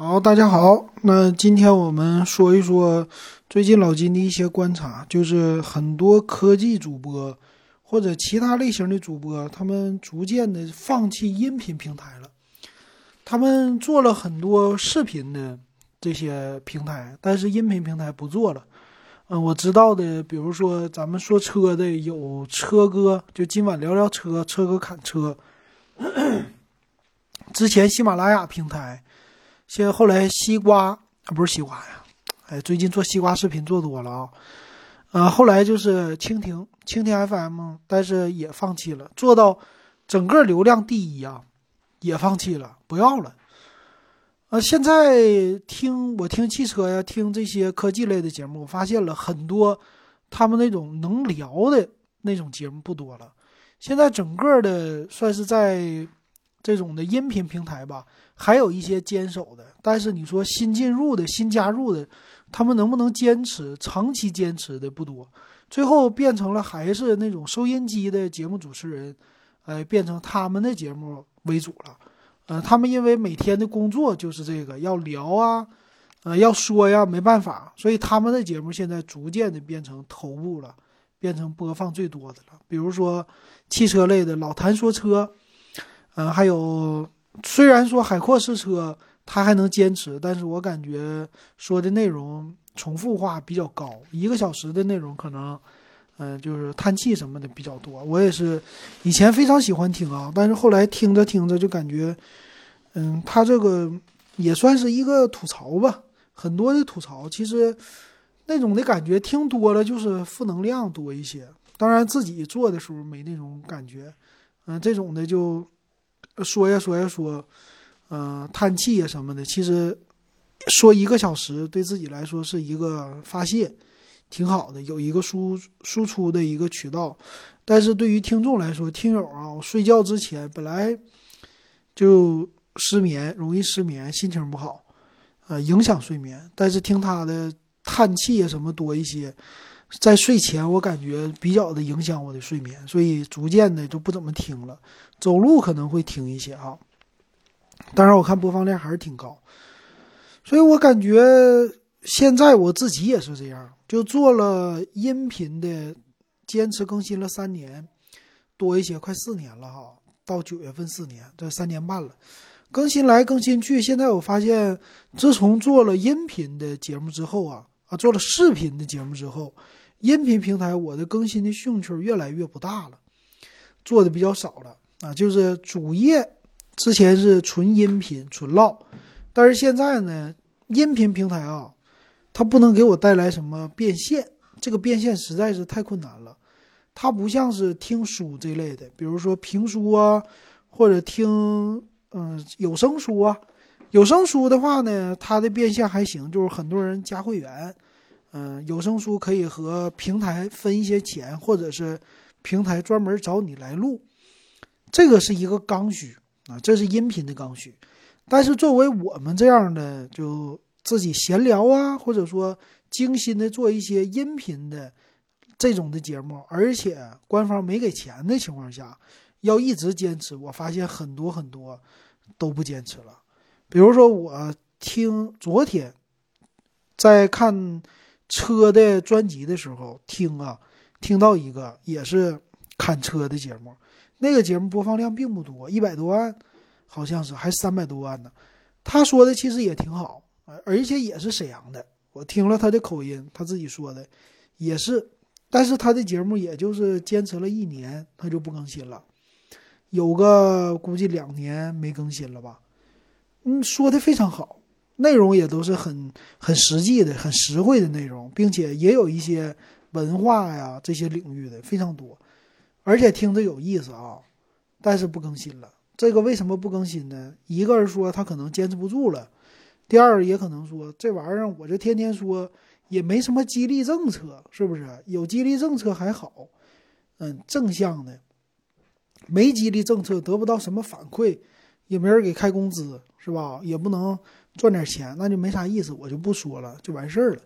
好，大家好。那今天我们说一说最近老金的一些观察，就是很多科技主播或者其他类型的主播，他们逐渐的放弃音频平台了。他们做了很多视频的这些平台，但是音频平台不做了。嗯，我知道的，比如说咱们说车的有车哥，就今晚聊聊车，车哥侃车。之前喜马拉雅平台。现在后来西瓜啊不是西瓜呀，哎，最近做西瓜视频做多了啊，啊，后来就是蜻蜓蜻蜓 FM，但是也放弃了，做到整个流量第一啊，也放弃了，不要了。啊，现在听我听汽车呀，听这些科技类的节目，我发现了很多他们那种能聊的那种节目不多了，现在整个的算是在。这种的音频平台吧，还有一些坚守的，但是你说新进入的新加入的，他们能不能坚持长期坚持的不多，最后变成了还是那种收音机的节目主持人，呃，变成他们的节目为主了，呃，他们因为每天的工作就是这个要聊啊，呃，要说呀，没办法，所以他们的节目现在逐渐的变成头部了，变成播放最多的了，比如说汽车类的老谭说车。嗯，还有，虽然说海阔试车它还能坚持，但是我感觉说的内容重复化比较高，一个小时的内容可能，嗯，就是叹气什么的比较多。我也是以前非常喜欢听啊，但是后来听着听着就感觉，嗯，他这个也算是一个吐槽吧，很多的吐槽，其实那种的感觉听多了就是负能量多一些。当然自己做的时候没那种感觉，嗯，这种的就。说呀说呀说，嗯，叹气呀什么的，其实说一个小时对自己来说是一个发泄，挺好的，有一个输输出的一个渠道。但是对于听众来说，听友啊，我睡觉之前本来就失眠，容易失眠，心情不好，呃，影响睡眠。但是听他的叹气呀什么多一些。在睡前，我感觉比较的影响我的睡眠，所以逐渐的就不怎么听了。走路可能会听一些啊，当然我看播放量还是挺高，所以我感觉现在我自己也是这样，就做了音频的，坚持更新了三年多一些，快四年了哈，到九月份四年，这三年半了，更新来更新去。现在我发现，自从做了音频的节目之后啊。啊，做了视频的节目之后，音频平台我的更新的兴趣越来越不大了，做的比较少了啊。就是主页之前是纯音频纯唠，但是现在呢，音频平台啊，它不能给我带来什么变现，这个变现实在是太困难了。它不像是听书这类的，比如说评书啊，或者听嗯有声书啊。有声书的话呢，它的变现还行，就是很多人加会员，嗯，有声书可以和平台分一些钱，或者是平台专门找你来录，这个是一个刚需啊，这是音频的刚需。但是作为我们这样的，就自己闲聊啊，或者说精心的做一些音频的这种的节目，而且官方没给钱的情况下，要一直坚持，我发现很多很多都不坚持了。比如说，我听昨天在看车的专辑的时候听啊，听到一个也是看车的节目，那个节目播放量并不多，一百多万，好像是还三百多万呢。他说的其实也挺好，而且也是沈阳的。我听了他的口音，他自己说的也是，但是他的节目也就是坚持了一年，他就不更新了，有个估计两年没更新了吧。嗯，说的非常好，内容也都是很很实际的、很实惠的内容，并且也有一些文化呀这些领域的非常多，而且听着有意思啊。但是不更新了，这个为什么不更新呢？一个人说他可能坚持不住了，第二也可能说这玩意儿我这天天说也没什么激励政策，是不是？有激励政策还好，嗯，正向的，没激励政策得不到什么反馈。也没人给开工资，是吧？也不能赚点钱，那就没啥意思，我就不说了，就完事儿了。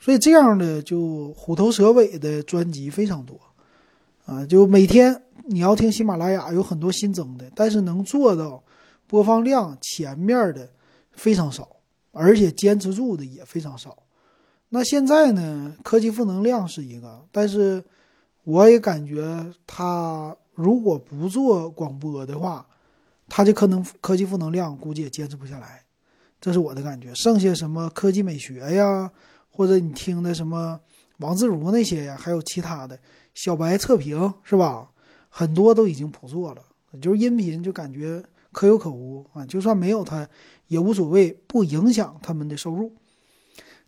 所以这样的就虎头蛇尾的专辑非常多，啊，就每天你要听喜马拉雅有很多新增的，但是能做到播放量前面的非常少，而且坚持住的也非常少。那现在呢？科技负能量是一个，但是我也感觉他如果不做广播的话，他就可能科技负能量估计也坚持不下来，这是我的感觉。剩下什么科技美学呀，或者你听的什么王自如那些呀，还有其他的小白测评是吧？很多都已经不做了，就是音频就感觉可有可无啊。就算没有他也无所谓，不影响他们的收入。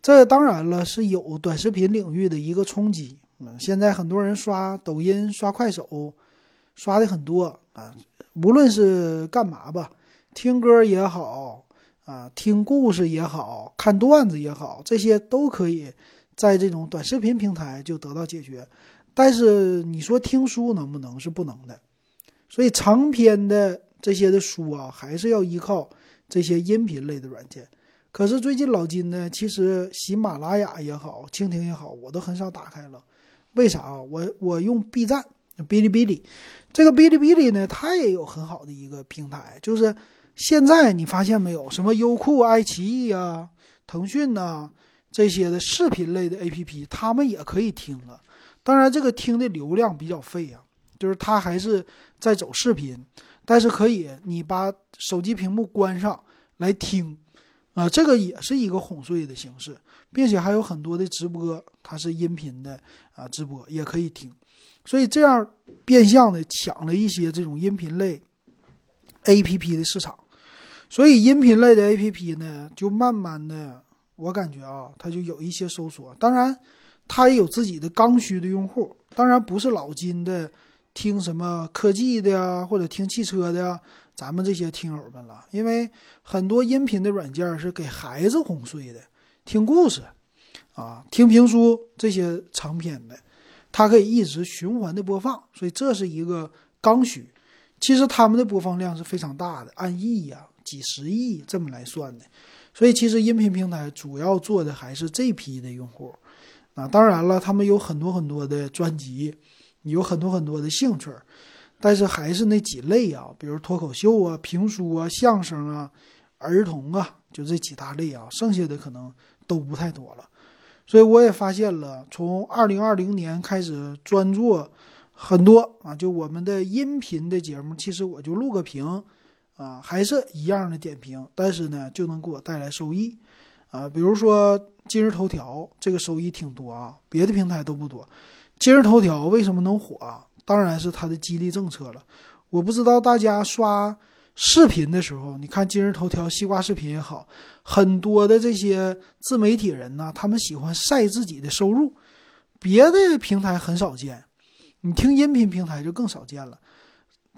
这当然了，是有短视频领域的一个冲击。嗯，现在很多人刷抖音、刷快手，刷的很多啊。无论是干嘛吧，听歌也好啊，听故事也好看段子也好，这些都可以在这种短视频平台就得到解决。但是你说听书能不能？是不能的。所以长篇的这些的书啊，还是要依靠这些音频类的软件。可是最近老金呢，其实喜马拉雅也好，蜻蜓也好，我都很少打开了。为啥啊？我我用 B 站、哔哩哔哩，这个哔哩哔哩呢，它也有很好的一个平台。就是现在你发现没有，什么优酷、爱奇艺啊、腾讯呐这些的视频类的 APP，他们也可以听了。当然，这个听的流量比较费啊，就是它还是在走视频，但是可以你把手机屏幕关上来听。啊，这个也是一个哄睡的形式，并且还有很多的直播，它是音频的啊，直播也可以听，所以这样变相的抢了一些这种音频类 A P P 的市场，所以音频类的 A P P 呢，就慢慢的，我感觉啊，它就有一些收缩。当然，它也有自己的刚需的用户，当然不是老金的听什么科技的呀，或者听汽车的呀。咱们这些听友们了，因为很多音频的软件是给孩子哄睡的，听故事，啊，听评书这些长篇的，它可以一直循环的播放，所以这是一个刚需。其实他们的播放量是非常大的，按亿呀、几十亿这么来算的。所以其实音频平台主要做的还是这批的用户。啊，当然了，他们有很多很多的专辑，有很多很多的兴趣。但是还是那几类啊，比如脱口秀啊、评书啊、相声啊、儿童啊，就这几大类啊，剩下的可能都不太多了。所以我也发现了，从二零二零年开始专做很多啊，就我们的音频的节目，其实我就录个屏啊，还是一样的点评，但是呢，就能给我带来收益啊。比如说今日头条，这个收益挺多啊，别的平台都不多。今日头条为什么能火啊？当然是它的激励政策了。我不知道大家刷视频的时候，你看今日头条、西瓜视频也好，很多的这些自媒体人呢，他们喜欢晒自己的收入，别的平台很少见，你听音频平台就更少见了。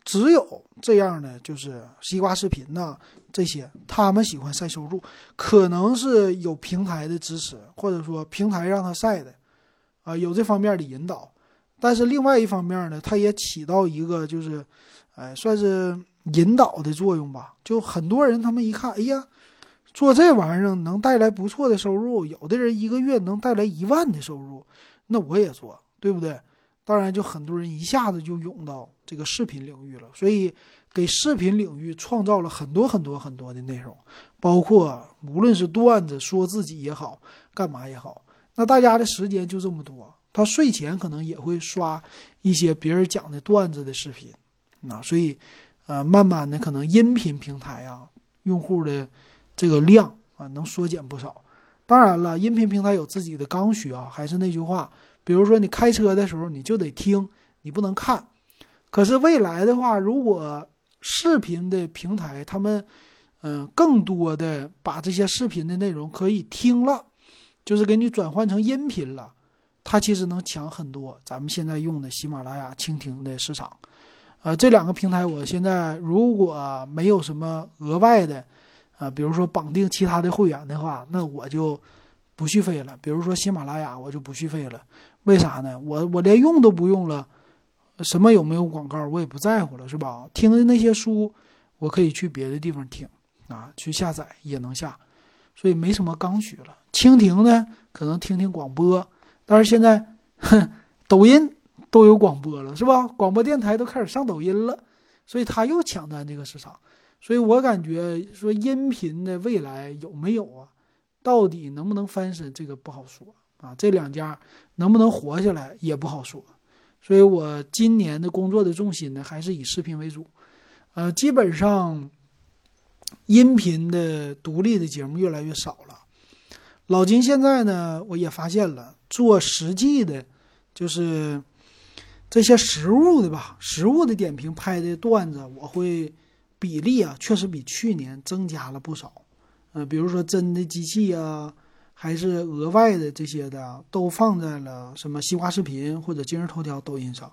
只有这样的，就是西瓜视频呐，这些他们喜欢晒收入，可能是有平台的支持，或者说平台让他晒的，啊，有这方面的引导。但是另外一方面呢，它也起到一个就是，哎，算是引导的作用吧。就很多人他们一看，哎呀，做这玩意儿能带来不错的收入，有的人一个月能带来一万的收入，那我也做，对不对？当然，就很多人一下子就涌到这个视频领域了，所以给视频领域创造了很多很多很多的内容，包括无论是段子说自己也好，干嘛也好，那大家的时间就这么多。他睡前可能也会刷一些别人讲的段子的视频，那所以，呃，慢慢的可能音频平台啊，用户的这个量啊能缩减不少。当然了，音频平台有自己的刚需啊，还是那句话，比如说你开车的时候你就得听，你不能看。可是未来的话，如果视频的平台他们，嗯，更多的把这些视频的内容可以听了，就是给你转换成音频了。它其实能抢很多咱们现在用的喜马拉雅、蜻蜓的市场，呃，这两个平台我现在如果没有什么额外的，啊，比如说绑定其他的会员的话，那我就不续费了。比如说喜马拉雅，我就不续费了。为啥呢？我我连用都不用了，什么有没有广告我也不在乎了，是吧？听的那些书，我可以去别的地方听，啊，去下载也能下，所以没什么刚需了。蜻蜓呢，可能听听广播。但是现在，哼，抖音都有广播了，是吧？广播电台都开始上抖音了，所以他又抢占这个市场。所以我感觉说音频的未来有没有啊？到底能不能翻身，这个不好说啊。这两家能不能活下来也不好说。所以我今年的工作的重心呢，还是以视频为主。呃，基本上音频的独立的节目越来越少了。老金现在呢，我也发现了做实际的，就是这些实物的吧，实物的点评拍的段子，我会比例啊，确实比去年增加了不少。呃，比如说真的机器啊，还是额外的这些的，都放在了什么西瓜视频或者今日头条、抖音上。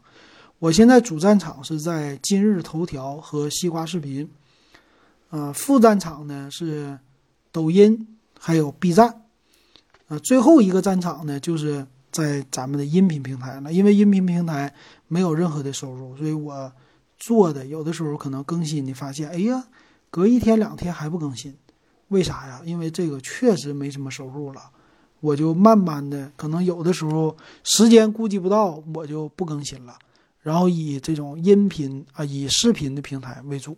我现在主战场是在今日头条和西瓜视频，呃，副战场呢是抖音还有 B 站。啊，最后一个战场呢，就是在咱们的音频平台了。因为音频平台没有任何的收入，所以我做的有的时候可能更新，你发现，哎呀，隔一天两天还不更新，为啥呀？因为这个确实没什么收入了，我就慢慢的，可能有的时候时间顾及不到，我就不更新了，然后以这种音频啊，以视频的平台为主。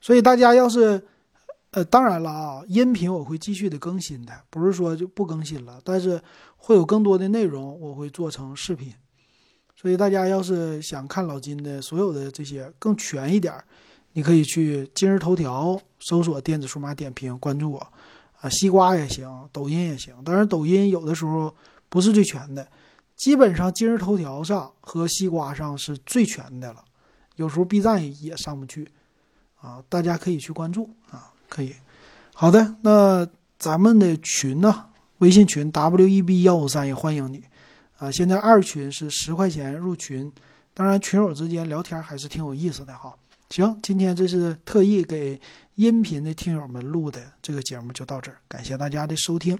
所以大家要是。呃，当然了啊，音频我会继续的更新的，不是说就不更新了，但是会有更多的内容我会做成视频，所以大家要是想看老金的所有的这些更全一点儿，你可以去今日头条搜索电子数码点评，关注我，啊，西瓜也行，抖音也行，当然抖音有的时候不是最全的，基本上今日头条上和西瓜上是最全的了，有时候 B 站也上不去，啊，大家可以去关注啊。可以，好的，那咱们的群呢？微信群 W E B 幺五三也欢迎你啊！现在二群是十块钱入群，当然群友之间聊天还是挺有意思的哈。行，今天这是特意给音频的听友们录的这个节目就到这儿，感谢大家的收听。